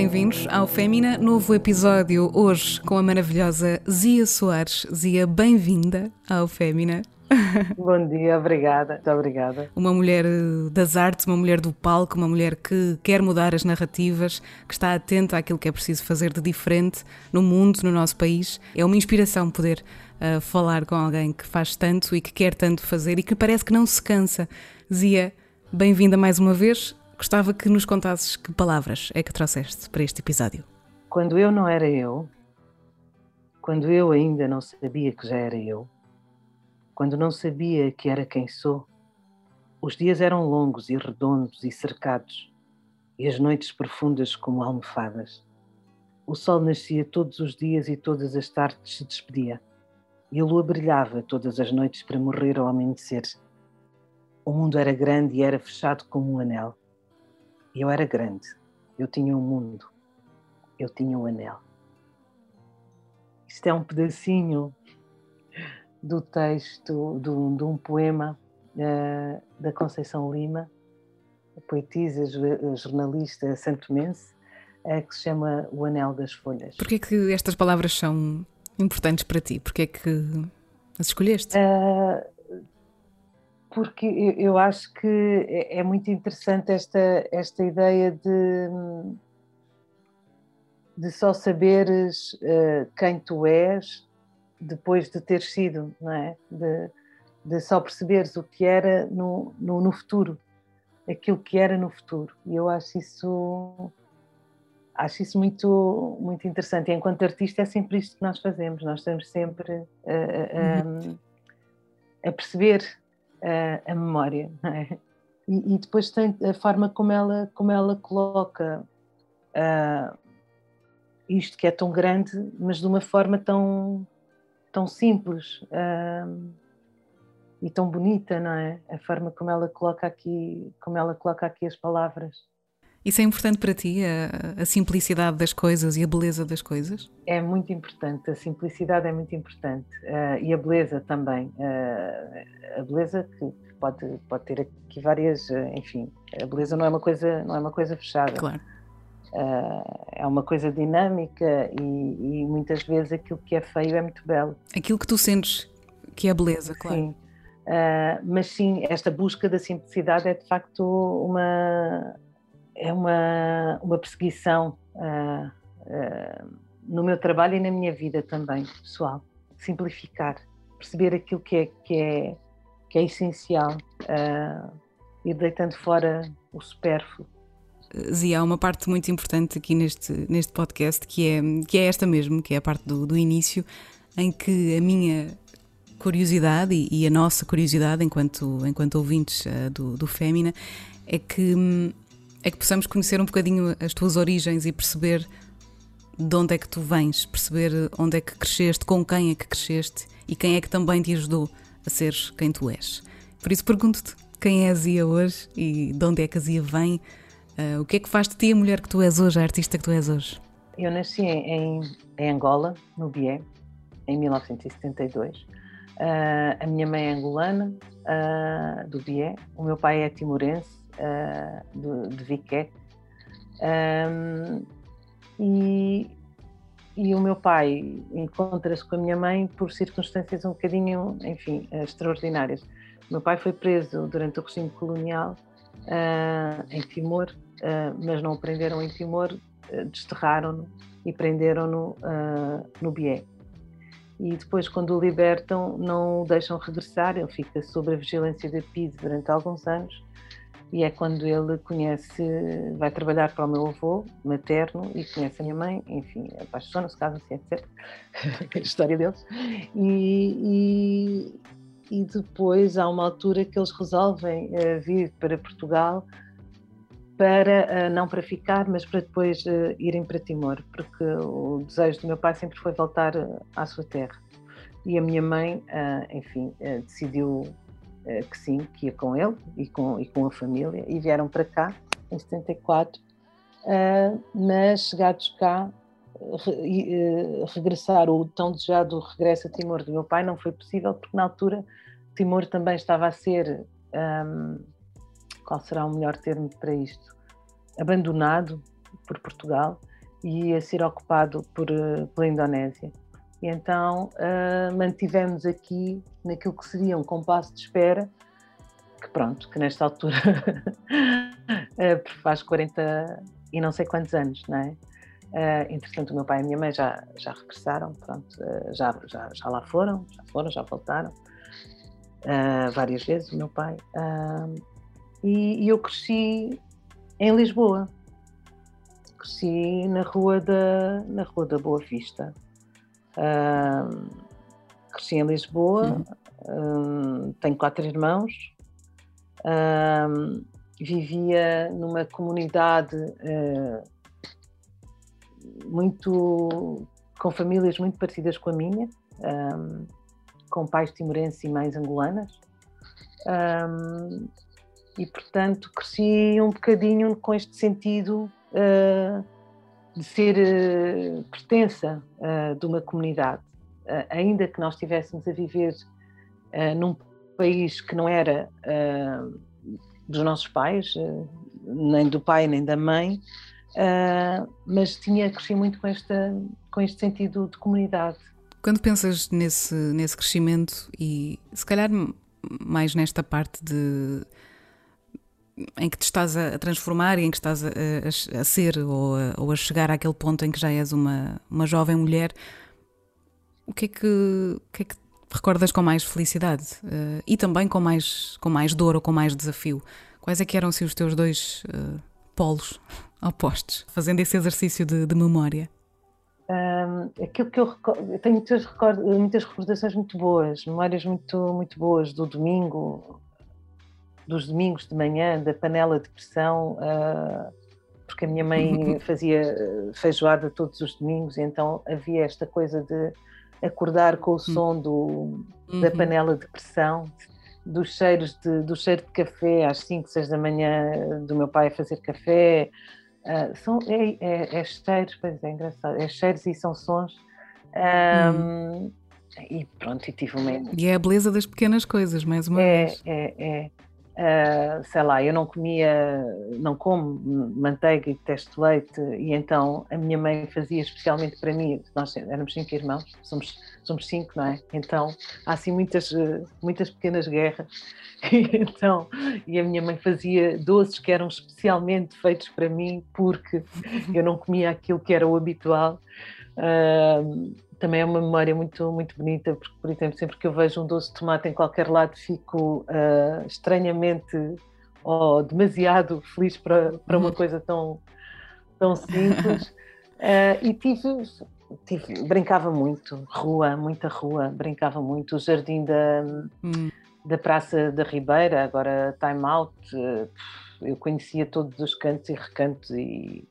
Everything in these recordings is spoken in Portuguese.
bem-vindos ao Fémina, novo episódio hoje com a maravilhosa Zia Soares. Zia, bem-vinda ao Fémina. Bom dia, obrigada, muito obrigada. Uma mulher eh, das artes, uma mulher do palco, uma mulher que quer mudar as narrativas, que está atenta àquilo que é preciso fazer de diferente no mundo, no nosso país. É uma inspiração poder uh, falar com alguém que faz tanto e que quer tanto fazer e que parece que não se cansa. Zia, bem-vinda mais uma vez. Gostava que nos contasses que palavras é que trouxeste para este episódio. Quando eu não era eu, quando eu ainda não sabia que já era eu, quando não sabia que era quem sou, os dias eram longos e redondos e cercados, e as noites profundas como almofadas. O sol nascia todos os dias e todas as tardes se despedia, e a lua brilhava todas as noites para morrer ao amanhecer. O mundo era grande e era fechado como um anel. Eu era grande, eu tinha um mundo, eu tinha um anel. Isto é um pedacinho do texto de um, de um poema uh, da Conceição Lima, poetisa, jornalista santomense, uh, que se chama O Anel das Folhas. Porquê que estas palavras são importantes para ti? Porquê que as escolheste? Uh, porque eu acho que é, é muito interessante esta, esta ideia de, de só saberes uh, quem tu és depois de ter sido, não é? De, de só perceberes o que era no, no, no, futuro, aquilo que era no futuro. E eu acho isso acho isso muito muito interessante. E enquanto artista é sempre isto que nós fazemos. Nós estamos sempre a, a, a, a perceber a, a memória, é? e, e, depois tem a forma como ela, como ela coloca uh, isto que é tão grande, mas de uma forma tão, tão simples uh, e tão bonita, não é? A forma como ela coloca aqui, como ela coloca aqui as palavras. Isso é importante para ti, a, a, simplicidade das coisas e a beleza das coisas? É muito importante, a simplicidade é muito importante uh, e a beleza também. Uh, a beleza que pode, pode ter aqui várias, uh, enfim, a beleza não é uma coisa, não é uma coisa fechada. Claro. é uma coisa dinâmica e, e, muitas vezes aquilo que é feio é muito belo. Aquilo que tu sentes que é beleza, claro. Sim. mas sim, esta busca da simplicidade é de facto uma é uma, uma perseguição uh, uh, no meu trabalho e na minha vida também, pessoal. Simplificar, perceber aquilo que é, que é, que é essencial uh, e deitando fora o supérfluo. Zia, há uma parte muito importante aqui neste, neste podcast que é, que é esta mesmo, que é a parte do, do início, em que a minha curiosidade e, e a nossa curiosidade enquanto, enquanto ouvintes do, do Fémina é que hum, é que possamos conhecer um bocadinho as tuas origens e perceber de onde é que tu vens, perceber onde é que cresceste, com quem é que cresceste e quem é que também te ajudou a seres quem tu és. Por isso pergunto-te quem é a Zia hoje e de onde é que a Zia vem, uh, o que é que faz de ti a mulher que tu és hoje, a artista que tu és hoje? Eu nasci em, em Angola, no Bié, em 1972. Uh, ah, a minha mãe é angolana, uh, do Bié, o meu pai é timorense, uh, de, de Viqué. Um, e, e o meu pai encontra-se com a minha mãe por circunstâncias um bocadinho, enfim, extraordinárias. O meu pai foi preso durante o regime colonial uh, em Timor, uh, mas não o prenderam em Timor, uh, desterraram-no e prenderam-no no Bié. E depois, quando o libertam, não o deixam regressar, ele fica sob a vigilância da PIDE durante alguns anos e é quando ele conhece, vai trabalhar para o meu avô materno e conhece a minha mãe, enfim, apaixona-se, casa-se, etc. a história deles. E, e, e, depois há uma altura que eles resolvem uh, vir para Portugal para, uh, não para ficar, mas para depois uh, irem para Timor, porque o desejo do meu pai sempre foi voltar à sua terra. E a minha mãe, enfim, decidiu que sim, que ia com ele e com, e com a família, e vieram para cá em 74, uh, mas chegados cá, re, uh, regressar, o tão desejado regresso a Timor do meu pai não foi possível, porque na altura Timor também estava a ser, um, qual será o melhor termo para isto? Abandonado por Portugal e ia ser ocupado por, pela Indonésia. E então uh, mantivemos aqui naquilo que seria um compasso de espera, que pronto, que nesta altura faz 40 e não sei quantos anos, não é? Uh, entretanto, o meu pai e a minha mãe já, já regressaram, pronto, uh, já, já, já lá foram, já foram, já voltaram, uh, várias vezes, o meu pai. E, e, eu cresci em Lisboa, cresci na rua da, na rua da Boa Vista. Cresci em Lisboa, uhum. tenho quatro irmãos, vivia numa comunidade muito com famílias muito parecidas com a minha, um, com pais timorenses e mães angolanas. Um, e portanto cresci um bocadinho com este sentido uh, de ser uh, pertença uh, de uma comunidade, ainda que nós estivéssemos a viver num país que não era dos nossos pais, nem do pai nem da mãe, uh, mas tinha crescido muito com, esta, com este sentido de comunidade. Quando pensas nesse, nesse crescimento e se calhar mais nesta parte de em que te estás a transformar e em que estás a, a, a ser ou a, ou a, chegar àquele ponto em que já és uma, uma jovem mulher, o que é que, o que, é que recordas com mais felicidade uh, e também com mais, com mais dor ou com mais desafio? Quais é que eram-se os teus dois uh, polos opostos, fazendo esse exercício de, de memória? Um, aquilo que eu, eu tenho muitas, muitas recordações muito boas, memórias muito, muito boas do domingo, dos domingos de manhã, da panela de pressão, uh, porque a minha mãe fazia feijoada todos os domingos, então havia esta coisa de acordar com o hum. som do, da uhum. panela de pressão, dos cheiros de, do cheiro de café às 5, 6 da manhã do meu pai a fazer café. Uh, são, é, é, é, cheiros, pois é engraçado, é cheiros e são sons. Um, hum. E pronto, e tive uma. E é a beleza das pequenas coisas, mais uma é, vez. É, é. Uh, sei lá, eu não comia, não como manteiga e testo leite, e então a minha mãe fazia especialmente para mim, nós éramos cinco irmãos, somos, somos cinco, não é? Então há assim muitas, muitas pequenas guerras, e, então, e a minha mãe fazia doces que eram especialmente feitos para mim, porque eu não comia aquilo que era o habitual. Uh, também é uma memória muito, muito bonita, porque, por exemplo, sempre que eu vejo um doce de tomate em qualquer lado, fico uh, estranhamente ou demasiado feliz para, para uma uhum. coisa tão, tão simples. Uh, e tive, tive, brincava muito, rua, muita rua, brincava muito. O jardim da, hum. da Praça da Ribeira, agora Time Out, uh, eu conhecia todos os cantos e recantos e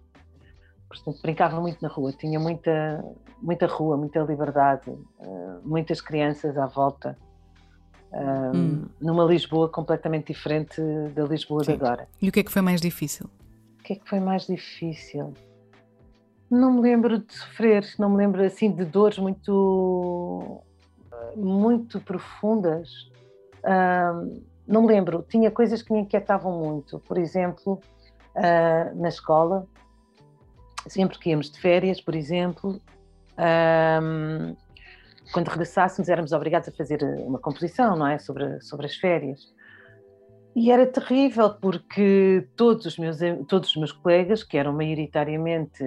portanto, brincava muito na rua, tinha muita, muita rua, muita liberdade, uh, muitas crianças à volta, uh, hum. numa Lisboa completamente diferente da Lisboa Sim. de agora. E o que é que foi mais difícil? O que é que foi mais difícil? Não me lembro de sofrer, não me lembro assim de dores muito, muito profundas. Não me lembro, tinha coisas que me inquietavam muito. Por exemplo, na escola, sempre que íamos de férias, por exemplo, um, quando regressássemos éramos obrigados a fazer uma composição, não é, sobre, sobre as férias. E era terrível porque todos os meus, todos os meus colegas, que eram maioritariamente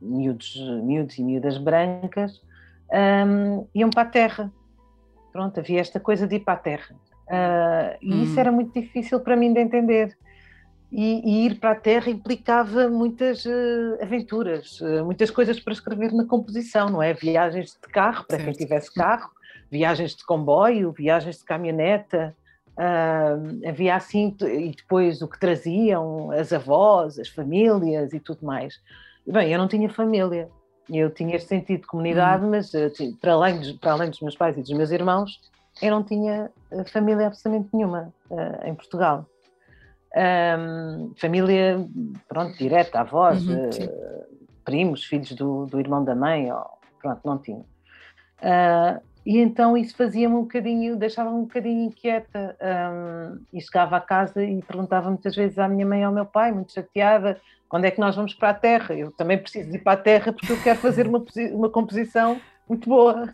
miúdos, miúdos e miúdas brancas, um, iam para a terra. Pronto, havia esta coisa de ir para a terra. Uh, e hum. isso era muito difícil para mim de entender e, e, ir para a Terra implicava muitas uh, aventuras, uh, muitas coisas para escrever na composição, não é? Viagens de carro, para certo. quem tivesse carro, viagens de comboio, viagens de caminhoneta, uh, havia assim, e depois o que traziam as avós, as famílias e tudo mais. Bem, eu não tinha família, eu tinha este sentido de comunidade, hum. mas para, além dos, para além dos meus pais e dos meus irmãos, eu não tinha família absolutamente nenhuma em Portugal. Um, família, pronto, direta, avós, uhum, uh, primos, filhos do, do, irmão da mãe, ou, pronto, não tinha. Uh, e então isso fazia-me um bocadinho, deixava-me um bocadinho inquieta. Um, e chegava a casa e perguntava muitas vezes à minha mãe e ao meu pai, muito chateada, quando é que nós vamos para a Terra? Eu também preciso ir para a Terra porque eu quero fazer uma, uma composição muito boa.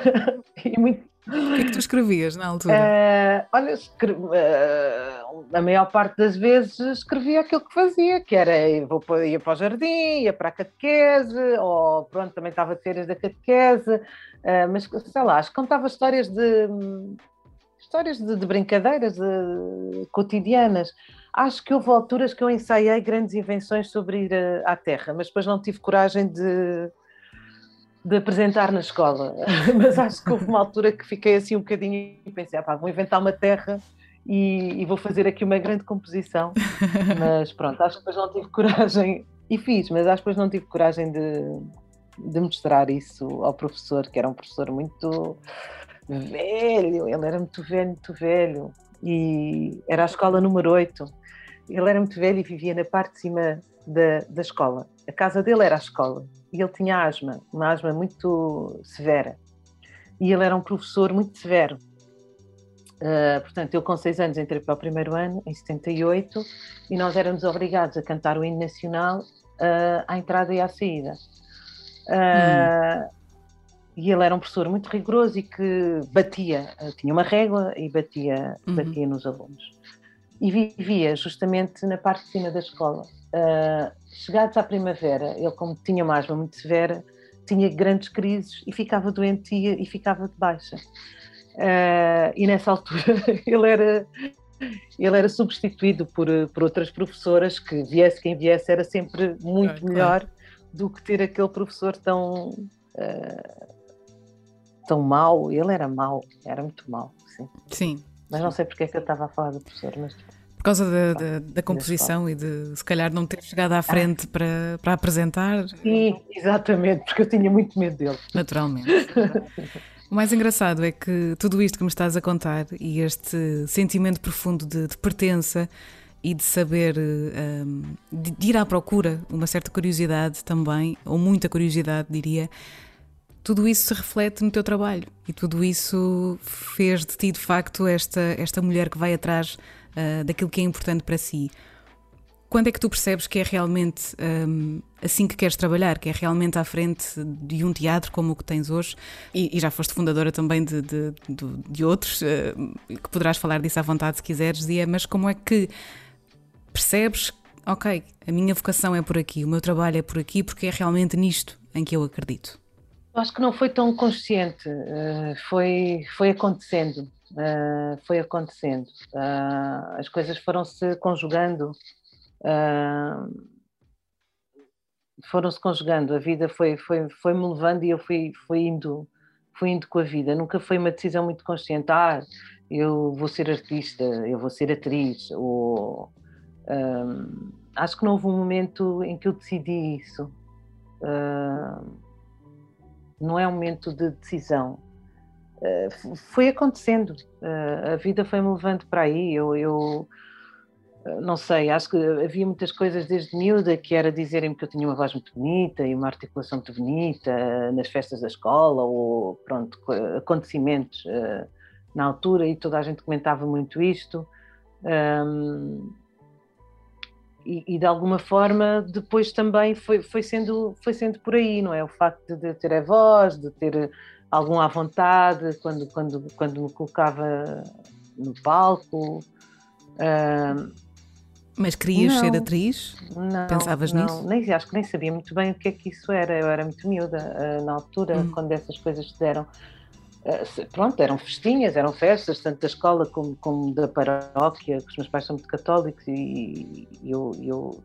e muito... O que é que tu escrevias na altura? Uh, olha, uh, a maior parte das vezes escrevia aquilo que fazia, que era ia para o jardim, ia para a catequese, ou pronto, também estava de férias da catequese, uh, mas sei lá, acho que contava histórias de histórias de, de brincadeiras de, cotidianas. Acho que houve alturas que eu ensaiei grandes invenções sobre ir à Terra, mas depois não tive coragem de de apresentar na escola, mas acho que houve uma altura que fiquei assim um bocadinho e pensei, ah, vou inventar uma terra e, e, vou fazer aqui uma grande composição, mas pronto, acho que depois não tive coragem, e fiz, mas acho que depois não tive coragem de, de mostrar isso ao professor, que era um professor muito velho, ele era muito velho, muito velho, e era a escola número 8, ele era muito velho e vivia na parte de cima da, da escola, a casa dele era a escola, e ele tinha asma, uma asma muito severa. E ele era um professor muito severo. Uh, portanto, eu com seis anos entrei para o primeiro ano, em 78, e nós éramos obrigados a cantar o hino nacional uh, à entrada e à saída. Uh, hum. E ele era um professor muito rigoroso e que batia, tinha uma régua e batia, uhum. batia nos alunos. E vivia justamente na parte de cima da escola. Uh, chegados à primavera, ele, como tinha uma asma muito severa, tinha grandes crises e ficava doentia e ficava de baixa. Uh, e nessa altura ele era, ele era substituído por, por outras professoras que viesse quem viesse era sempre muito claro, melhor claro. do que ter aquele professor tão uh, tão mau. Ele era mau, era muito mau. Sim. sim. Mas não sei porque é que eu estava a falar do professor, mas por causa da, da, da composição e de se calhar não ter chegado à frente ah. para, para apresentar. Sim, exatamente, porque eu tinha muito medo dele. Naturalmente. o mais engraçado é que tudo isto que me estás a contar e este sentimento profundo de, de pertença e de saber, um, de ir à procura, uma certa curiosidade também, ou muita curiosidade, diria, tudo isso se reflete no teu trabalho e tudo isso fez de ti, de facto, esta, esta mulher que vai atrás uh, daquilo que é importante para si. Quando é que tu percebes que é realmente um, assim que queres trabalhar, que é realmente à frente de um teatro como o que tens hoje? E, e já foste fundadora também de, de, de, de outros, uh, que poderás falar disso à vontade se quiseres, Zia, mas como é que percebes, ok, a minha vocação é por aqui, o meu trabalho é por aqui, porque é realmente nisto em que eu acredito? Acho que não foi tão consciente, uh, foi, foi acontecendo uh, foi acontecendo. Uh, as coisas foram-se conjugando, uh, foram-se conjugando, a vida foi, foi, foi me levando e eu fui, fui, indo, fui indo com a vida. Nunca foi uma decisão muito consciente, ah, eu vou ser artista, eu vou ser atriz, ou... acho que não houve um momento em que eu decidi isso. Não é um momento de decisão, eh, foi acontecendo. Uh, a vida foi-me levando para aí. Eu, eu uh, não sei, acho que havia muitas coisas desde miúda que era dizerem-me que eu tinha uma voz muito bonita e uma articulação muito bonita nas festas da escola ou pronto, acontecimentos na altura e toda a gente comentava muito isto. E, e, de alguma forma depois também foi, foi, sendo, foi sendo por aí, não é? O facto de, ter a voz, de ter algum à vontade quando, quando, quando me colocava no palco. Uh, mas querias não, ser atriz? Não, Pensavas não, nisso? Nem, acho que nem sabia muito bem o que é que isso era. Eu era muito miúda uh, na altura, hum. quando essas coisas se deram. Uh, pronto, eram festinhas, eram festas, tanto da escola como, como da paróquia, que os meus pais são muito católicos e eu, eu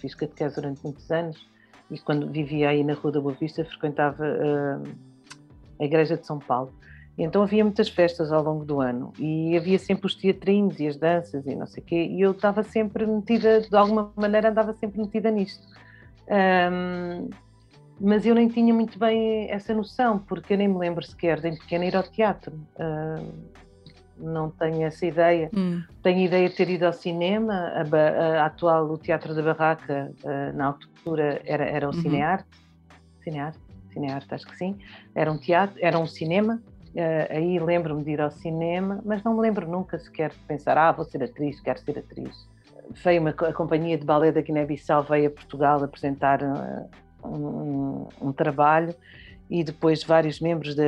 fiz catequese durante muitos anos e quando vivia aí na Rua da Boa Vista frequentava uh, a Igreja de São Paulo. E então havia muitas festas ao longo do ano e havia sempre os teatrinhos e as danças e não sei o quê, e eu estava sempre metida, de alguma maneira andava sempre metida nisto. Um, mas eu nem tinha muito bem essa noção, porque eu nem me lembro sequer de pequena ir ao teatro. Uh, não tenho essa ideia. Hum. Tenho a ideia de ter ido ao cinema, a, a, a atual, o Teatro da Barraca, uh, na altura era, era o uhum. Cinearte. Cinearte? cinearte, acho que sim, era um teatro, era um cinema, Uh, aí lembro-me de ir ao cinema, mas não me lembro nunca sequer de pensar, ah, vou ser atriz, quero ser atriz. Veio uma, a companhia de balé da Guiné-Bissau, veio a Portugal apresentar uh, um, um, trabalho e depois vários membros da,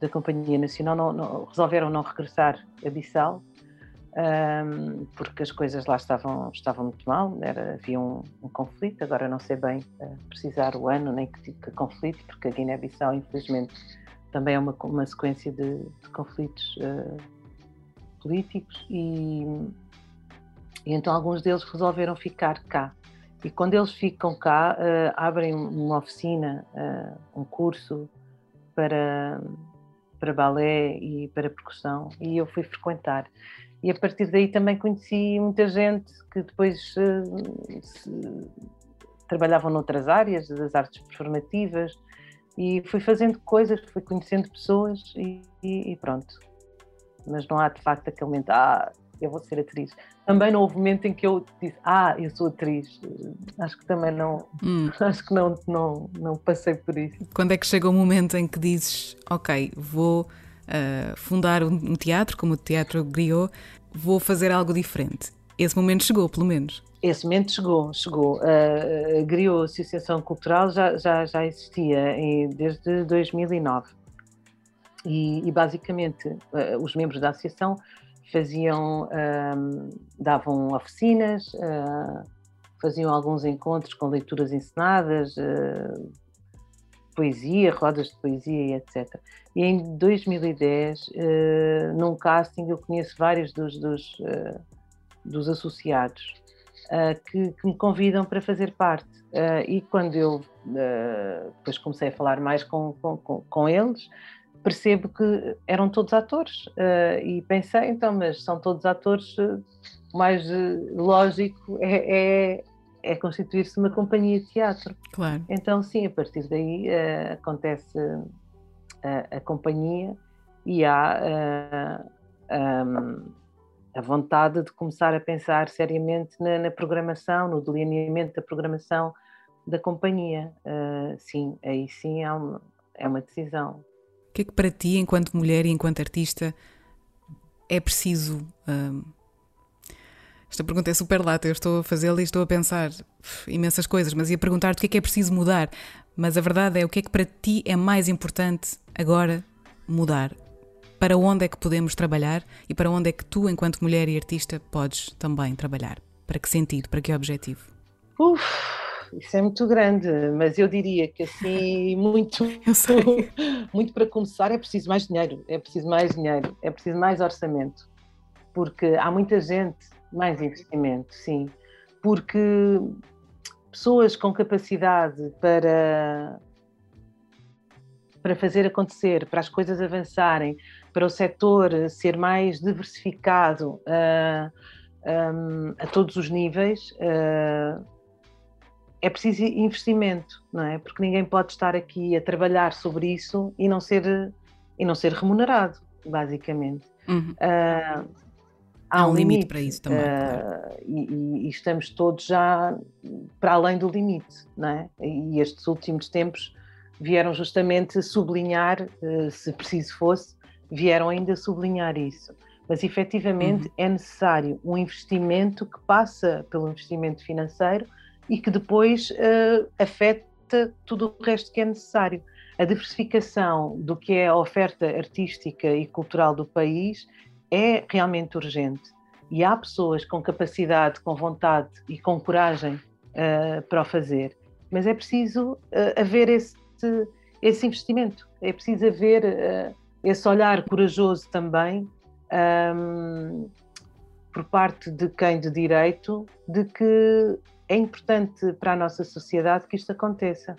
da Companhia Nacional não, não, resolveram não regressar a Bissau um, porque as coisas lá estavam, estavam muito mal, era, havia um, um conflito, agora não sei bem uh, precisar o ano nem que tipo de conflito, porque a Guiné-Bissau, infelizmente, também é uma, uma sequência de, de conflitos uh, políticos e, e, então alguns deles resolveram ficar cá. E quando eles ficam cá, uh, abrem uma oficina, um curso para, para balé e para percussão, e eu fui frequentar e a partir daí também conheci muita gente que depois uh, se, trabalhavam noutras áreas das artes performativas e fui fazendo coisas, fui conhecendo pessoas e, e, e, pronto. Mas não há de facto aquele momento, ah, eu vou ser atriz. Também não houve momento em que eu disse, ah, eu sou atriz. Acho que também não, hum. acho que não, não, não passei por isso. Quando é que chega o momento em que dizes, ok, vou uh, fundar um teatro, como o Teatro Griot, vou fazer algo diferente. Esse momento chegou, pelo menos. Esse momento chegou, chegou. Uh, a Griot Associação Cultural já, já, já existia em, desde 2009. E, e basicamente uh, os membros da associação faziam, davam oficinas, uh, faziam alguns encontros com leituras ensinadas, uh, poesia, rodas de poesia, etc. E em 2010, uh, eh, num casting, eu conheço vários dos, dos, dos associados que, que, me convidam para fazer parte. e quando eu depois comecei a falar mais com, com, com, eles, percebo que eram todos atores. e pensei, então, mas são todos atores, o mais lógico é, é é constituir-se uma companhia de teatro. Claro. Então, sim, a partir daí uh, acontece uh, a companhia e há uh, um, a vontade de começar a pensar seriamente na, na programação, no delineamento da programação da companhia. sim, aí sim é uma, é uma decisão. Que é que para ti, enquanto mulher e enquanto artista, é preciso esta pergunta é super lata, eu estou a fazê-la e estou a pensar imensas coisas, mas ia perguntar-te o que é que é preciso mudar. Mas a verdade é o que é que para ti é mais importante agora mudar? Para onde é que podemos trabalhar e para onde é que tu, enquanto mulher e artista, podes também trabalhar? Para que sentido? Para que objetivo? Uf, isso é muito grande, mas eu diria que assim, muito, muito para começar é preciso mais dinheiro, é preciso mais dinheiro, é preciso mais orçamento, porque há muita gente mais investimento, sim. Porque pessoas com capacidade para, para fazer acontecer, para as coisas avançarem, para o setor ser mais diversificado uh, ah, um, a todos os níveis, uh, é preciso investimento, não é? Porque ninguém pode estar aqui a trabalhar sobre isso e não ser, e não ser remunerado, basicamente. Uhum. Uh, há um, um limite, limite, para isso também. Uh, claro. e, e, estamos todos já para além do limite, não é? E estes últimos tempos vieram justamente sublinhar, uh, se preciso fosse, vieram ainda sublinhar isso. Mas efetivamente uhum. é necessário um investimento que passa pelo investimento financeiro e que depois uh, afeta tudo o resto que é necessário. A diversificação do que é a oferta artística e cultural do país é realmente urgente. E há pessoas com capacidade, com vontade e com coragem uh, para o fazer, mas é preciso uh, haver esse, esse investimento, é preciso haver esse olhar corajoso também um, por parte de quem de direito de que é importante para a nossa sociedade que isto aconteça.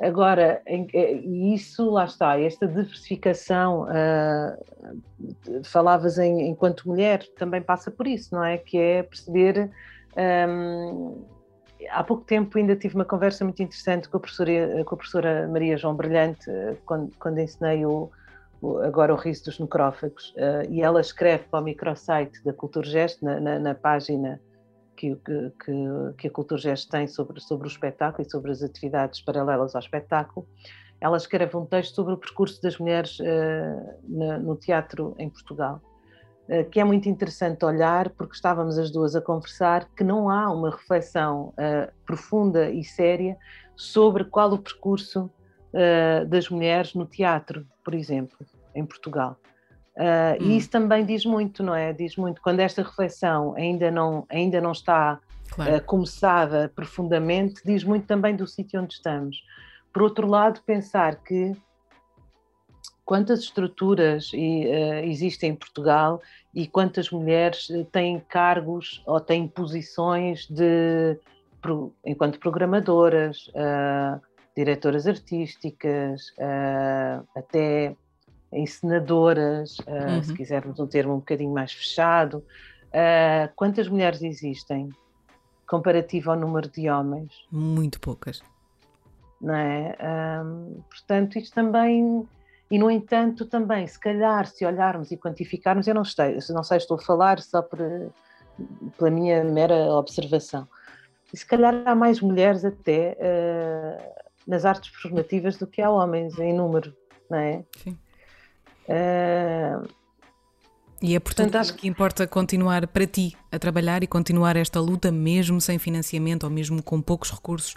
Agora, e isso lá está, esta diversificação, uh, falavas em, enquanto mulher, também passa por isso, não é? Que é perceber. Um, há pouco tempo ainda tive uma conversa muito interessante com a professora, com a professora Maria João Brilhante, quando, quando ensinei o, o, agora o riso dos necrófagos, uh, e ela escreve para o microsite da Culturgest, na, na, na página que, que, que a Cultura Gesto tem sobre, sobre o espetáculo e sobre as atividades paralelas ao espetáculo. ela escreve um texto sobre o percurso das mulheres uh, no teatro em Portugal, uh, que é muito interessante olhar, porque estávamos as duas a conversar, que não há uma reflexão uh, profunda e séria sobre qual o percurso das mulheres no teatro, por exemplo, em Portugal. Uh, hum. E isso também diz muito, não é? Diz muito. Quando esta reflexão ainda não, ainda não está claro. uh, começada profundamente, diz muito também do sítio onde estamos. Por outro lado, pensar que quantas estruturas uh, existem em Portugal e quantas mulheres eh, têm cargos ou têm posições de enquanto programadoras, uh, diretoras artísticas, uh, até encenadoras, uhum. se quisermos um termo um bocadinho mais fechado. quantas mulheres existem comparativo ao número de homens? Muito poucas não é? Um, portanto, isto também, e no entanto, também, se calhar, se olharmos e quantificarmos, eu não sei, não sei, estou a falar só por, pela minha mera observação, e se calhar há mais mulheres até uh, nas artes performativas do que há homens em número, não é? Sim. Uh, e é portanto acho que importa continuar para ti a trabalhar e continuar esta luta mesmo sem financiamento ou mesmo com poucos recursos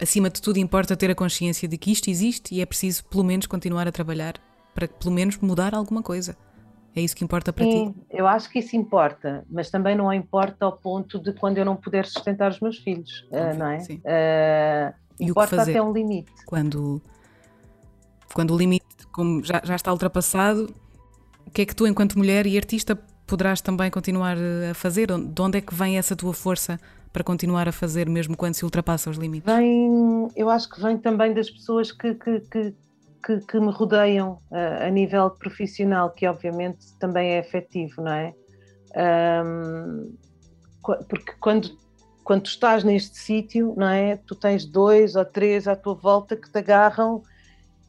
acima de tudo, importa ter a consciência de que isto existe e é preciso, pelo menos, continuar a trabalhar para, pelo menos, mudar alguma coisa. É isso que importa para Sim, ti? eu acho que isso importa, mas também não importa ao ponto de quando eu não puder sustentar os meus filhos, uh, não é? Sim. Uh, e importa o que fazer até um limite. Quando, quando o limite como já, já está ultrapassado, o que é que tu, enquanto mulher e artista, poderás também continuar a fazer? De onde é que vem essa tua força para continuar a fazer, mesmo quando se ultrapassa os limites? Vem, eu acho que vem também das pessoas que, que, que, que, que me rodeiam uh, a nível profissional, que obviamente também é efetivo, não é? Um, porque quando, quando estás neste sítio, não é? Tu tens dois ou três à tua volta que te agarram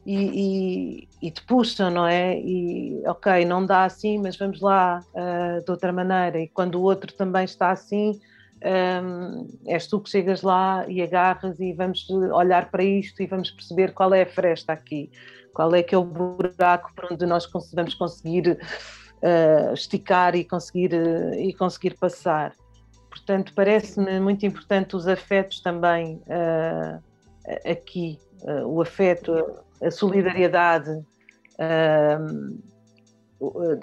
e, e, e, te puxam, não é? E ok, não dá assim, mas vamos lá uh, de outra maneira. E quando o outro também está assim, um, és tu que chegas lá e agarras e vamos olhar para isto e vamos perceber qual é a fresta aqui, qual é que é o buraco por onde nós vamos conseguir uh, esticar e conseguir, uh, e conseguir passar. Portanto, parece-me muito importante os afetos também aqui, o afeto, a solidariedade,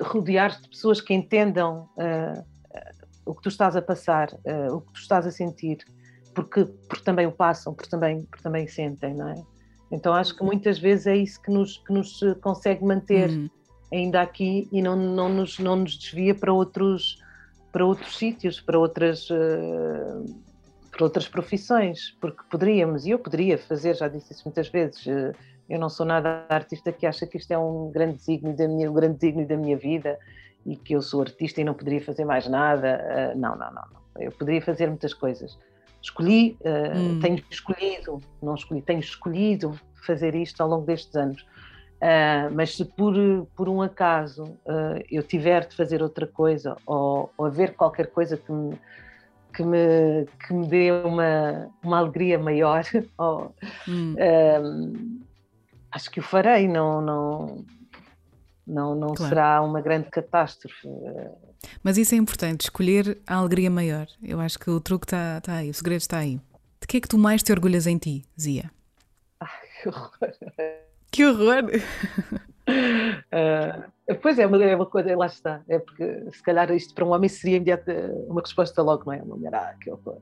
rodear-te de pessoas que entendam o que tu estás a passar, uh, o que tu estás a sentir, porque, porque também o passam, porque também, porque também sentem, não é? Então acho que muitas vezes é isso que nos, que nos consegue manter uhum. ainda aqui e não, não, nos, não nos desvia para outros, para outros sítios, para outras, uh, para outras profissões, porque poderíamos, e eu poderia fazer, já disse isso muitas vezes, uh, eu não sou nada artista que acha que isto é um grande desígnio da minha, um grande desígnio da minha vida e que eu sou artista e não poderia fazer mais nada. Uh, não, não, não, não, Eu poderia fazer muitas coisas. Escolhi, uh, hum. tenho escolhido, não escolhi, tenho escolhido fazer isto ao longo destes anos. Uh, mas se por, por um acaso eu tiver de fazer outra coisa ou, ou haver qualquer coisa que me, que me, que me dê uma, uma alegria maior, ou, hum. Acho que o farei. Não, não, não, não claro. será uma grande catástrofe. Mas isso é importante, escolher a alegria maior. Eu acho que o truque está tá aí, o segredo está aí. De que é que tu mais te orgulhas em ti, Zia? Ai, que horror! Que horror! Uh, pois é, uma, é uma coisa, lá está. É porque se calhar isto para um homem seria imediata uma resposta logo, não é? Uma mulher, ah, que horror.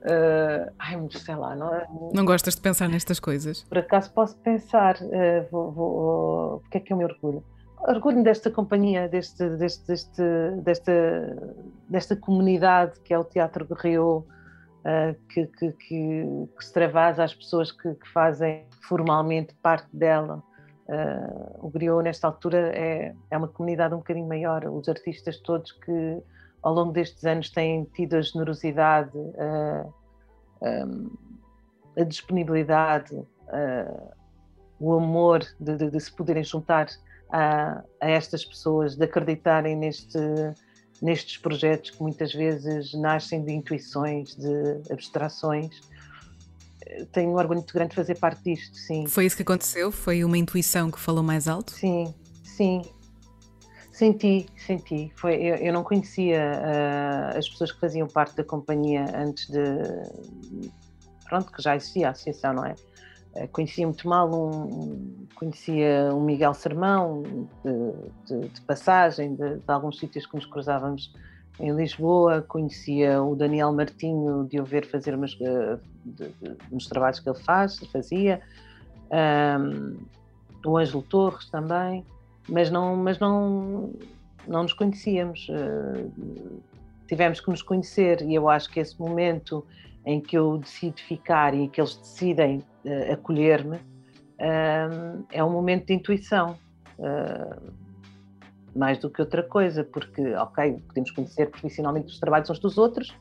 Uh, ai, sei lá, não, é? não gostas de pensar nestas coisas? Por acaso posso pensar, uh, vou, vou, porque é que eu me orgulho? Orgulho desta companhia, deste, deste, deste, desta, desta comunidade que é o Teatro Guerreiro, uh, que, que, que, que, se travasa às pessoas que, que, fazem formalmente parte dela. Uh, o Griot, nesta altura, é, é uma comunidade um bocadinho maior. Os artistas todos que ao longo destes anos têm tido a generosidade, a, a disponibilidade, a, o amor de, de, de, se poderem juntar a, a, estas pessoas, de acreditarem neste, nestes projetos que muitas vezes nascem de intuições, de abstrações. tenho um orgulho muito grande de fazer parte disto, sim. Foi isso que aconteceu? Foi uma intuição que falou mais alto? Sim, sim. Senti, senti. Foi, eu, eu não conhecia uh, as pessoas que faziam parte da companhia antes de. Pronto, que já existia a associação, não é? Uh, conhecia muito mal um. Conhecia o Miguel Sermão, de, de, de passagem, de, de, alguns sítios que nos cruzávamos em Lisboa, conhecia o Daniel Martinho de o ver fazer umas, uh, nos trabalhos que ele faz, fazia, um, o Ângelo Torres também mas não, mas não, não nos conhecíamos. Uh, tivemos que nos conhecer e eu acho que esse momento em que eu decido ficar e que eles decidem uh, acolher-me uh, é um momento de intuição. mais do que outra coisa, porque, ok, podemos conhecer profissionalmente os trabalhos uns dos outros,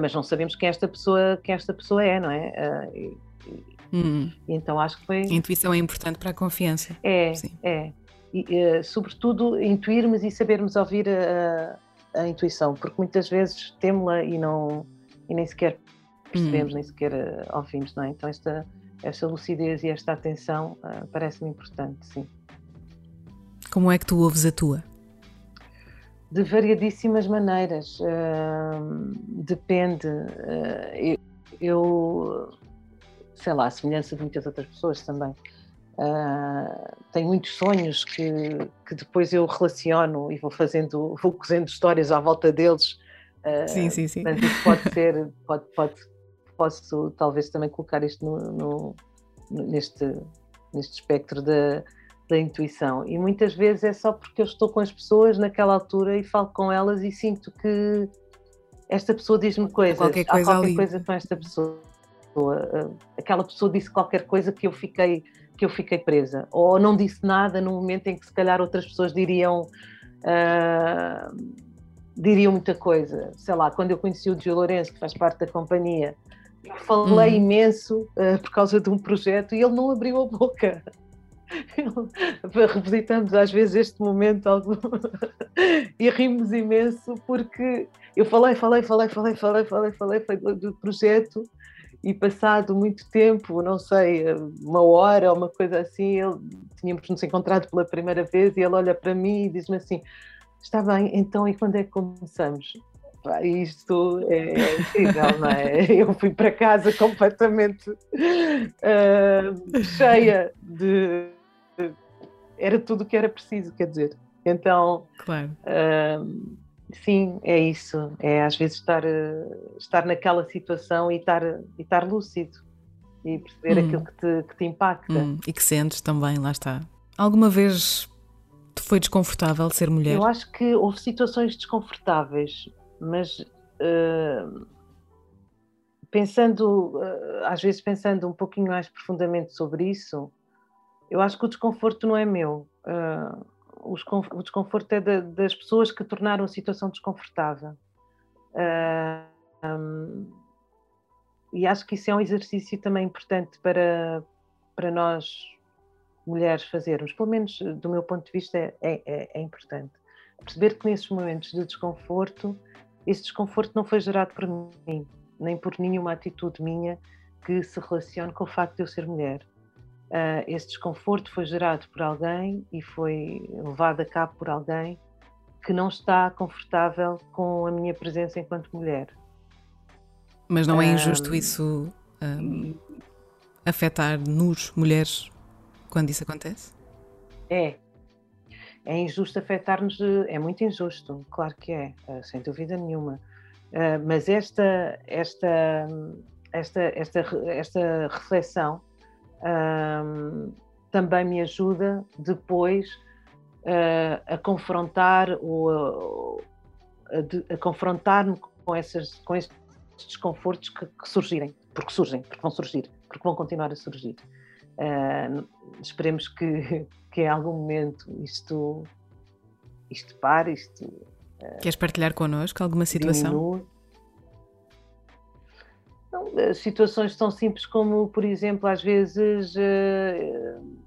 mas não sabemos quem esta pessoa, quem esta pessoa é, não é? E, hum. então acho que foi. A intuição é importante para a confiança. É, Sim. é e, uh, sobretudo, intuirmos e sabermos ouvir a, a, intuição, porque muitas vezes temos-la e, não, e nem sequer percebemos, hum. nem sequer uh, ouvimos, não é? Então, esta, esta lucidez e esta atenção uh, parece-me importante, sim. Como é que tu ouves a tua? De variadíssimas maneiras. depende. eu, eu, sei lá, a semelhança de muitas outras pessoas também. Uh, tenho muitos sonhos que, que depois eu relaciono e vou fazendo, vou cozendo histórias à volta deles. Uh, sim, sim, sim. Portanto, isso pode ser, pode, pode, posso talvez também colocar isto no, no, neste, neste espectro da, da intuição. E muitas vezes é só porque eu estou com as pessoas naquela altura e falo com elas e sinto que esta pessoa diz-me coisas, qualquer coisa, há qualquer coisa com esta pessoa. Ah, aquela pessoa disse qualquer coisa que eu fiquei que eu fiquei presa. Ou não disse nada no momento em que se calhar outras pessoas diriam. Uh, diriam muita coisa. Sei lá, quando eu conheci o Gil Lourenço, que faz parte da companhia, falei uhum. imenso uh, por causa de um projeto e ele não abriu a boca. Revisitamos às vezes este momento algum... e rimos imenso porque eu falei, falei, falei, falei, falei, falei, falei, falei do projeto e passado muito tempo, não sei, uma hora ou uma coisa assim, ele, tínhamos nos encontrado pela primeira vez e ele olha para mim e diz-me assim: Está bem, então e quando é que começamos? isto é, é incrível, não é? Eu fui para casa completamente uh, cheia de. Era tudo o que era preciso, quer dizer. Então, claro. Uh, Sim, é isso. É às vezes estar, eh, estar naquela situação e estar, e estar lúcido e perceber hum. aquilo que te, que te impacta. Hum. E que sentes também, lá está. Alguma vez te foi desconfortável ser mulher? Eu acho que houve situações desconfortáveis, mas uh, pensando, uh, às vezes pensando um pouquinho mais profundamente sobre isso, eu acho que o desconforto não é meu. Uh, o desconforto é das pessoas que tornaram a situação desconfortável. E acho que isso é um exercício também importante para, para nós mulheres fazermos, pelo menos do meu ponto de vista é, é, é importante. Perceber que nesses momentos de desconforto, esse desconforto não foi gerado por mim, nem por nenhuma atitude minha que se relacione com o facto de eu ser mulher uh, esse desconforto foi gerado por alguém e foi levado a cabo por alguém que não está confortável com a minha presença enquanto mulher. Mas não é injusto um, isso um, afetar-nos, mulheres, quando isso acontece? É. É injusto afetar-nos, é muito injusto, claro que é, ah, sem dúvida nenhuma. Uh, mas esta, esta, esta, esta, esta reflexão um, também me ajuda depois uh, a confrontar ou a, a, a confrontar-me com, essas, com esses desconfortos que, que, surgirem, porque surgem, porque vão surgir, porque vão continuar a surgir. Uh, esperemos que, que em algum momento isto, isto pare, isto. Uh, Queres partilhar connosco alguma situação? Diminua. Eh, situações tão simples como, por exemplo, às vezes uh,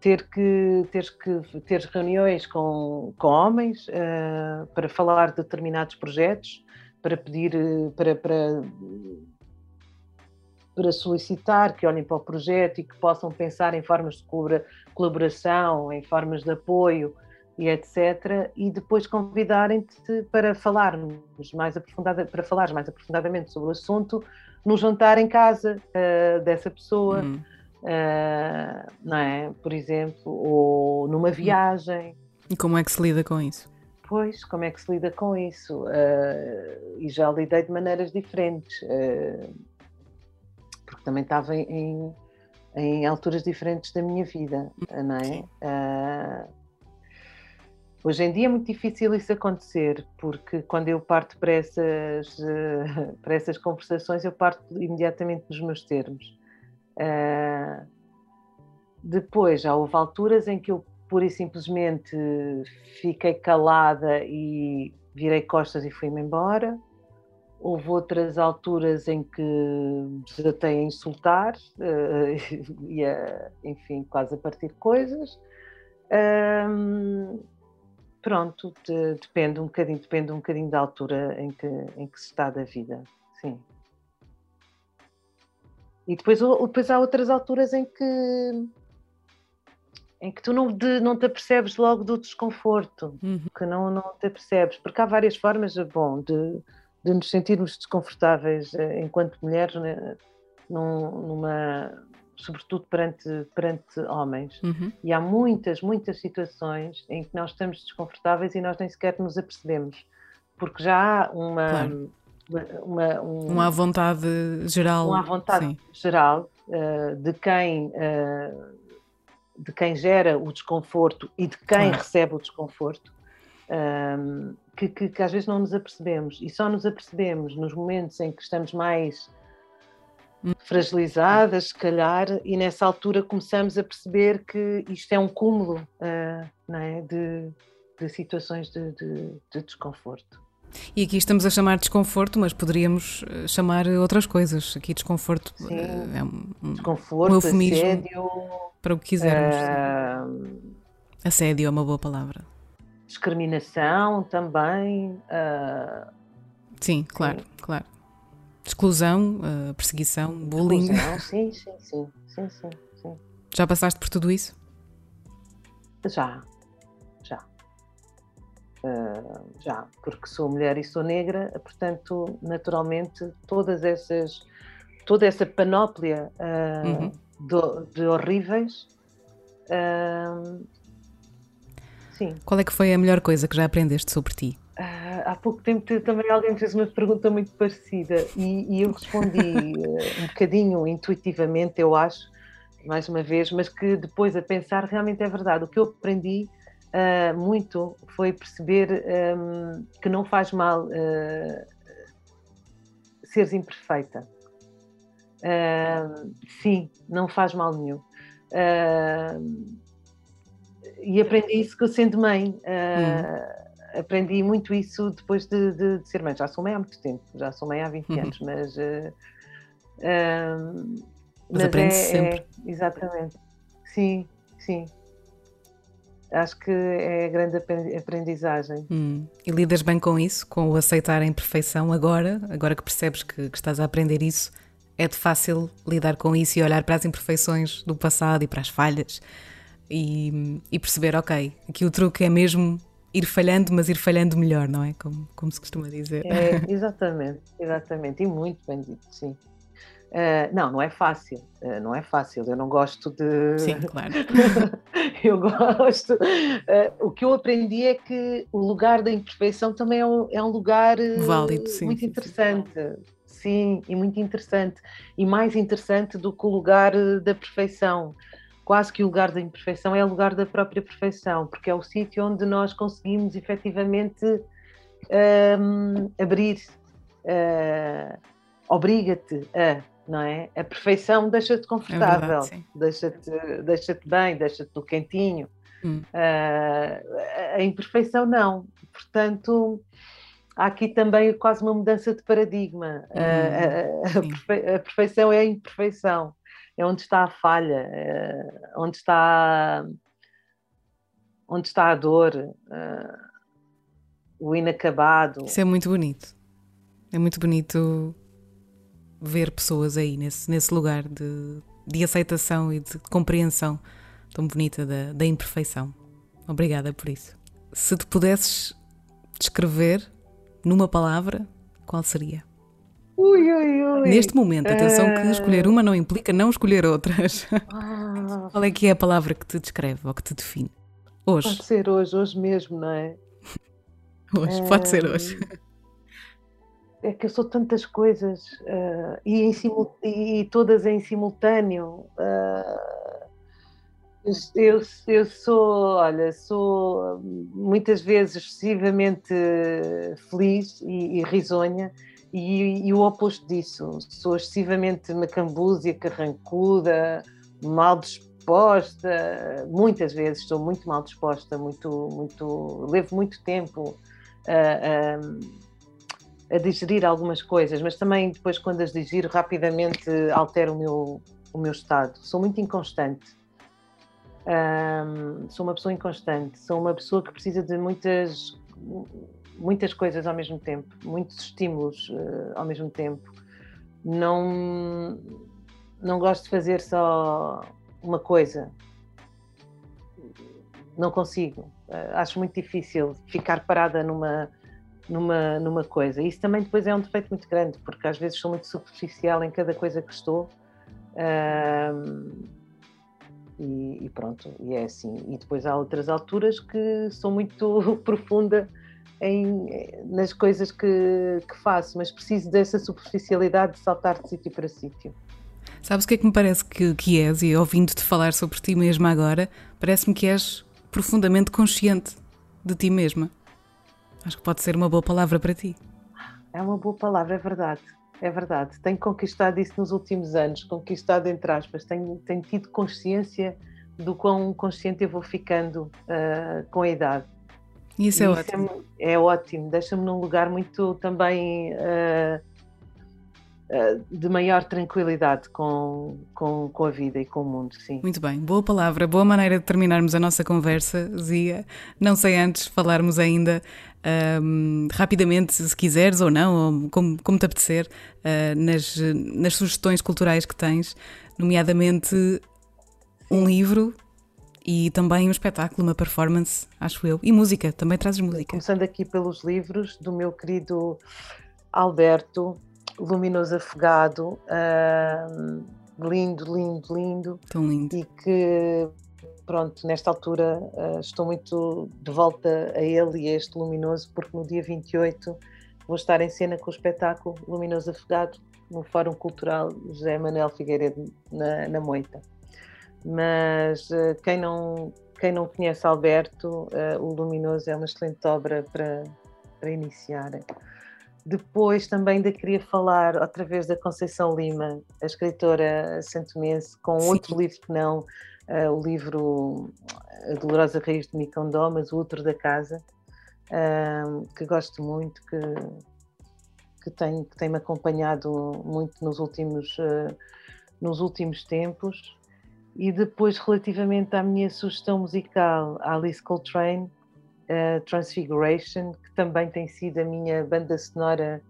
ter que ter que ter reuniões com, com homens uh, para falar de determinados projetos, para pedir para, para, para solicitar, que olhem para o projeto e que possam pensar em formas de colaboração, em formas de apoio e etc. E depois convidarem-te para falarmos mais aprofundada, para falar mais aprofundadamente sobre o assunto no jantar em casa uh, dessa pessoa, uhum. uh, não é? Por exemplo, ou numa viagem. E como é que se lida com isso? Pois, como é que se lida com isso? Uh, e já lidei de maneiras diferentes, porque também estava em, em, alturas diferentes da minha vida, não é? Hoje em dia é muito difícil isso acontecer, porque quando eu parto para essas, para essas conversações, eu parto imediatamente dos meus termos. Uh, depois, já houve alturas em que eu pura e simplesmente fiquei calada e virei costas e fui-me embora. Houve outras alturas em que desatei a insultar uh, e a, enfim, quase a partir coisas. Pronto, de, depende um bocadinho, depende um bocadinho da altura em que, em que se está da vida, sim. E depois, depois há outras alturas em que em que tu não, de, não te apercebes logo do desconforto, uhum. que não, não te apercebes, porque há várias formas bom, de, de nos sentirmos desconfortáveis eh, enquanto mulheres né, num, numa, sobretudo perante, perante homens. Uhum. E há muitas, muitas situações em que nós estamos desconfortáveis e nós nem sequer nos apercebemos, porque já há uma. Claro. Uma, um, uma vontade geral. Uma vontade sim. geral uh, de quem. Uh, de quem gera o desconforto e de quem claro. recebe o desconforto, um, eh, que, que, que, às vezes não nos apercebemos. E só nos apercebemos nos momentos em que estamos mais fragilizadas, se calhar, e nessa altura começamos a perceber que isto é um cúmulo uh, não é? de, de situações de, de, de, desconforto. E aqui estamos a chamar desconforto, mas poderíamos eh, chamar outras coisas. Aqui desconforto Sim. Eh, é um, desconforto, um eufemismo assédio, para o que quisermos. Uh, assédio é uma boa palavra. Discriminação também. Uh, sim, claro, sim. claro exclusão, uh, perseguição, bullying. Exclusão, sim, sim, sim, sim, sim, sim. Já passaste por tudo isso? Já, já. Uh, já, porque sou mulher e sou negra, portanto, naturalmente, todas essas, toda essa panóplia uh, uhum. de, de, horríveis. Uh, sim. Qual é que foi a melhor coisa que já aprendeste sobre ti? Há pouco tempo também alguém me fez uma pergunta muito parecida e, e eu respondi uh, um bocadinho intuitivamente, eu acho, mais uma vez, mas que depois a pensar realmente é verdade. O que eu aprendi uh, muito foi perceber um, ehm, que não faz mal uh, seres imperfeita. Uh, sim, não faz mal nenhum. e aprendi isso que eu sendo mãe. Hum aprendi muito isso depois de, de, de, ser mãe. Já sou mãe há muito tempo, já sou mãe há 20 uhum. anos, mas. Uh, uh, mas, mas aprende é, sempre. É, exatamente. Sim, sim. Acho que é a grande aprendizagem. Hum. E lidas bem com isso, com o aceitar a imperfeição agora, agora que percebes que, que estás a aprender isso, é de fácil lidar com isso e olhar para as imperfeições do passado e para as falhas e, e perceber, ok, aqui o truque é mesmo ir falhando, mas ir falhando melhor, não é? Como, como se costuma dizer. É, exatamente, exatamente, e muito bem dito, sim. Uh, não, não é fácil, uh, não é fácil, eu não gosto de. Sim, claro. eu gosto. Uh, o que eu aprendi é que o lugar da imperfeição também é um, é um lugar válido, sim, muito sim, interessante. Sim. sim, e muito interessante. E mais interessante do que o lugar da perfeição quase que o lugar da imperfeição é o lugar da própria perfeição, porque é o sítio onde nós conseguimos efetivamente um, abrir, uh, obriga-te a, não é? A perfeição deixa-te confortável, é deixa-te deixa bem, deixa-te no quentinho. Hum. Uh, a imperfeição não. Portanto, há aqui também quase uma mudança de paradigma. Hum, uh, a, a, a perfeição é a imperfeição é onde está a falha, é onde está onde está a dor, uh, o inacabado. Isso é muito bonito. É muito bonito ver pessoas aí nesse, nesse lugar de, de aceitação e de compreensão tão bonita da, da imperfeição. Obrigada por isso. Se te pudesses descrever numa palavra, qual seria? Ui, ui, ui. Neste momento, atenção que escolher uma não implica não escolher outras. Ah. Qual é que é a palavra que te descreve ou que te define? Hoje. Pode ser hoje, hoje mesmo, não é? Hoje, pode ser hoje. É que eu sou tantas coisas uh, e, em e, todas em simultâneo. Uh, eu, eu sou, olha, sou muitas vezes excessivamente feliz e, e risonha, e, e, o oposto disso. Sou excessivamente macambúzia, carrancuda, mal disposta, muitas vezes estou muito mal disposta, muito, muito, levo muito tempo a, a, a digerir algumas coisas, mas também depois quando as digiro rapidamente altero o meu, o meu estado. Sou muito inconstante um, sou uma pessoa inconstante, sou uma pessoa que precisa de muitas, muitas coisas ao mesmo tempo, muitos estímulos uh, ao mesmo tempo. Não, não gosto de fazer só uma coisa. Não consigo. Uh, acho muito difícil ficar parada numa, numa, numa coisa. Isso também depois é um defeito muito grande, porque às vezes sou muito superficial em cada coisa que estou. Uh, e, e, pronto, e é assim. E depois há outras alturas que sou muito profunda em, nas coisas que, que faço, mas preciso dessa superficialidade de saltar de sítio para sítio. Sabes o que é que me parece que, que és, e ouvindo-te falar sobre ti mesma agora, parece-me que és profundamente consciente de ti mesma. Acho que pode ser uma boa palavra para ti. É uma boa palavra, é verdade. É verdade, tenho conquistado isso nos últimos anos, conquistado entre aspas, tenho, tenho tido consciência do quão consciente eu vou ficando uh, com a idade. Isso, é, isso ótimo. É, é ótimo, deixa-me num lugar muito também uh, uh, de maior tranquilidade com, com, com a vida e com o mundo, sim. Muito bem, boa palavra, boa maneira de terminarmos a nossa conversa, Zia. Não sei antes falarmos ainda um, rapidamente, se quiseres ou não, ou como, como te apetecer, uh, nas, nas sugestões culturais que tens, nomeadamente um livro e também um espetáculo, uma performance, acho eu, e música, também trazes música. Começando aqui pelos livros do meu querido Alberto, Luminoso Afogado, uh, lindo, lindo, lindo. Tão lindo. E que pronto, nesta altura uh, estou muito de volta a ele e a este Luminoso, porque no dia 28 vou estar em cena com o espetáculo Luminoso Afogado no Fórum Cultural José Manuel Figueiredo, na, na Moita. Mas uh, quem, não, quem não conhece Alberto, uh, o Luminoso é uma excelente obra para, para iniciar. Depois também ainda queria falar outra vez da Conceição Lima, a escritora santomense, com Sim. outro livro que não, uh, o livro A Dolorosa Raiz de Micondó, mas o outro da casa, uh, que gosto muito, que, que, tem, que tem-me acompanhado muito nos últimos, uh, nos últimos tempos. E depois, relativamente à minha sugestão musical, Alice Coltrane, uh, Transfiguration, que também tem sido a minha banda sonora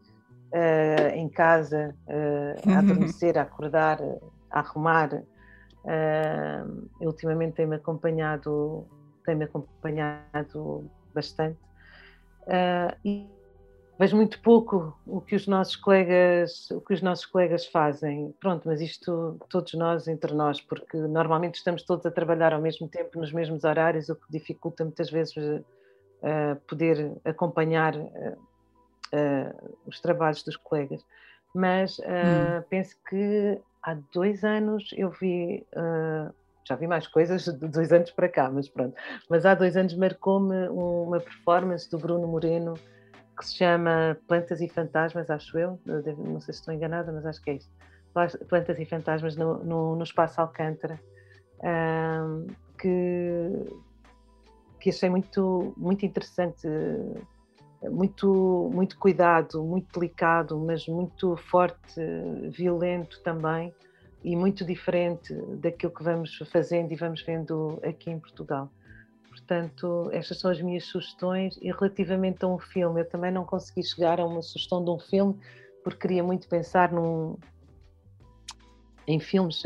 uh, em casa, uh, a adormecer, a acordar, a arrumar, ultimamente tem-me acompanhado, tem-me acompanhado bastante. E vejo muito pouco o que os nossos colegas, o que os nossos colegas fazem. Pronto, mas isto todos nós entre nós, porque normalmente estamos todos a trabalhar ao mesmo tempo nos mesmos horários, o que dificulta muitas vezes uh, poder acompanhar os trabalhos dos colegas. Mas hum. penso que há dois anos eu vi, uh, já vi mais coisas de dois anos para cá, mas pronto. Mas há dois anos marcou-me uma performance do Bruno Moreno que se chama Plantas e Fantasmas, acho eu, não sei se estou enganada, mas acho que é isso. Plantas e Fantasmas no, no, no Espaço Alcântara, um, que, que achei muito, muito interessante muito, muito cuidado, muito delicado, mas muito forte, violento também e muito diferente daquilo que vamos fazendo e vamos vendo aqui em Portugal. Portanto, estas são as minhas sugestões. E relativamente a um filme, eu também não consegui chegar a uma sugestão de um filme, porque queria muito pensar num, em filmes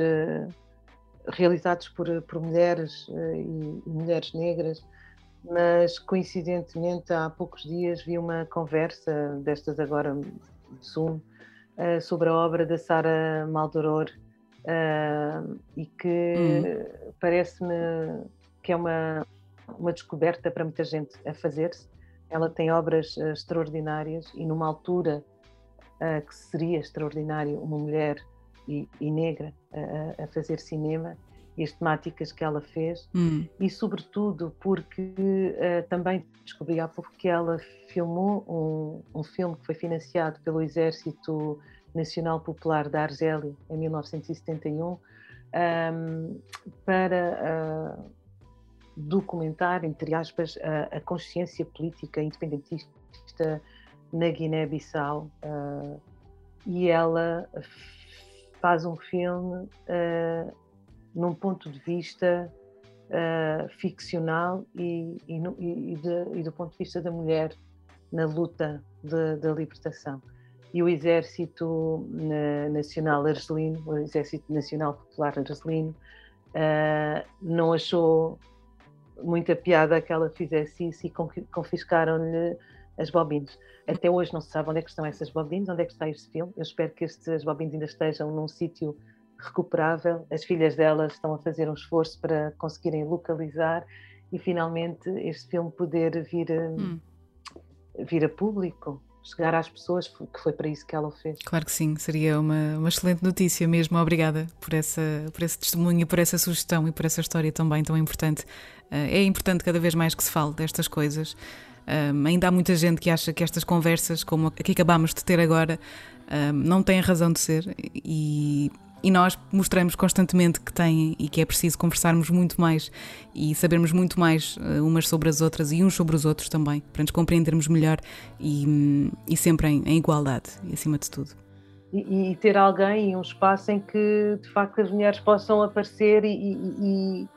realizados por, por mulheres e, e mulheres negras, mas coincidentemente há poucos dias vi uma conversa destas agora Zoom uh, sobre a obra da Sara Maldoror uh, e que hum. parece-me que é uma, uma descoberta para muita gente a fazer-se. Ela tem obras uh, extraordinárias e numa altura que seria extraordinário uma mulher e, e negra a fazer cinema e as temáticas que ela fez, hum. e sobretudo porque uh, também descobri há pouco que ela filmou um, um, filme que foi financiado pelo Exército Nacional Popular da Argélia em 1971 um, para uh, documentar, entre aspas, a, a, consciência política independentista na Guiné-Bissau. Uh, e ela faz um filme uh, num ponto de vista uh, ficcional e, e, e, de, e, do ponto de vista da mulher na luta da libertação. E o Exército Nacional Argelino, o Exército Nacional Popular Argelino, não achou muita piada que ela fizesse isso e confiscaram-lhe as bobinas. Até hoje não se sabe onde é que estão essas bobinas, onde é que está este filme. Eu espero que estes bobinas ainda estejam num sítio recuperável. As filhas delas estão a fazer um esforço para conseguirem localizar e finalmente este filme poder vir a, hum. vir a público, chegar às pessoas, que foi para isso que ela fez. Claro que sim, seria uma, uma excelente notícia mesmo. Obrigada por, essa, por esse testemunho, por essa sugestão e por essa história também tão importante. Eh, é importante cada vez mais que se fale destas coisas. Um, ainda há muita gente que acha que estas conversas, como a que acabamos de ter agora, um, não têm razão de ser e e nós mostramos constantemente que têm e que é preciso conversarmos muito mais e sabermos muito mais uh, umas sobre as outras e uns sobre os outros também, para nos compreendermos melhor e, e sempre em, em, igualdade, acima de tudo. E, e, ter alguém e um espaço em que de facto as mulheres possam aparecer e, e,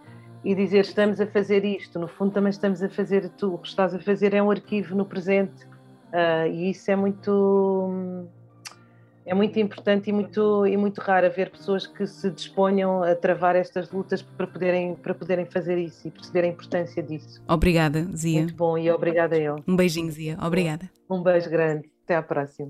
e dizer estamos a fazer isto, no fundo também estamos a fazer, tu o que estás a fazer é um arquivo no presente uh, e isso é muito é muito importante e muito, e muito raro haver pessoas que se disponham a travar estas lutas para poderem, para poderem fazer isso e perceber a importância disso. Obrigada, Zia. Muito bom e obrigada a eu. Um beijinho, Zia. Obrigada. Um beijo grande. Até à próxima.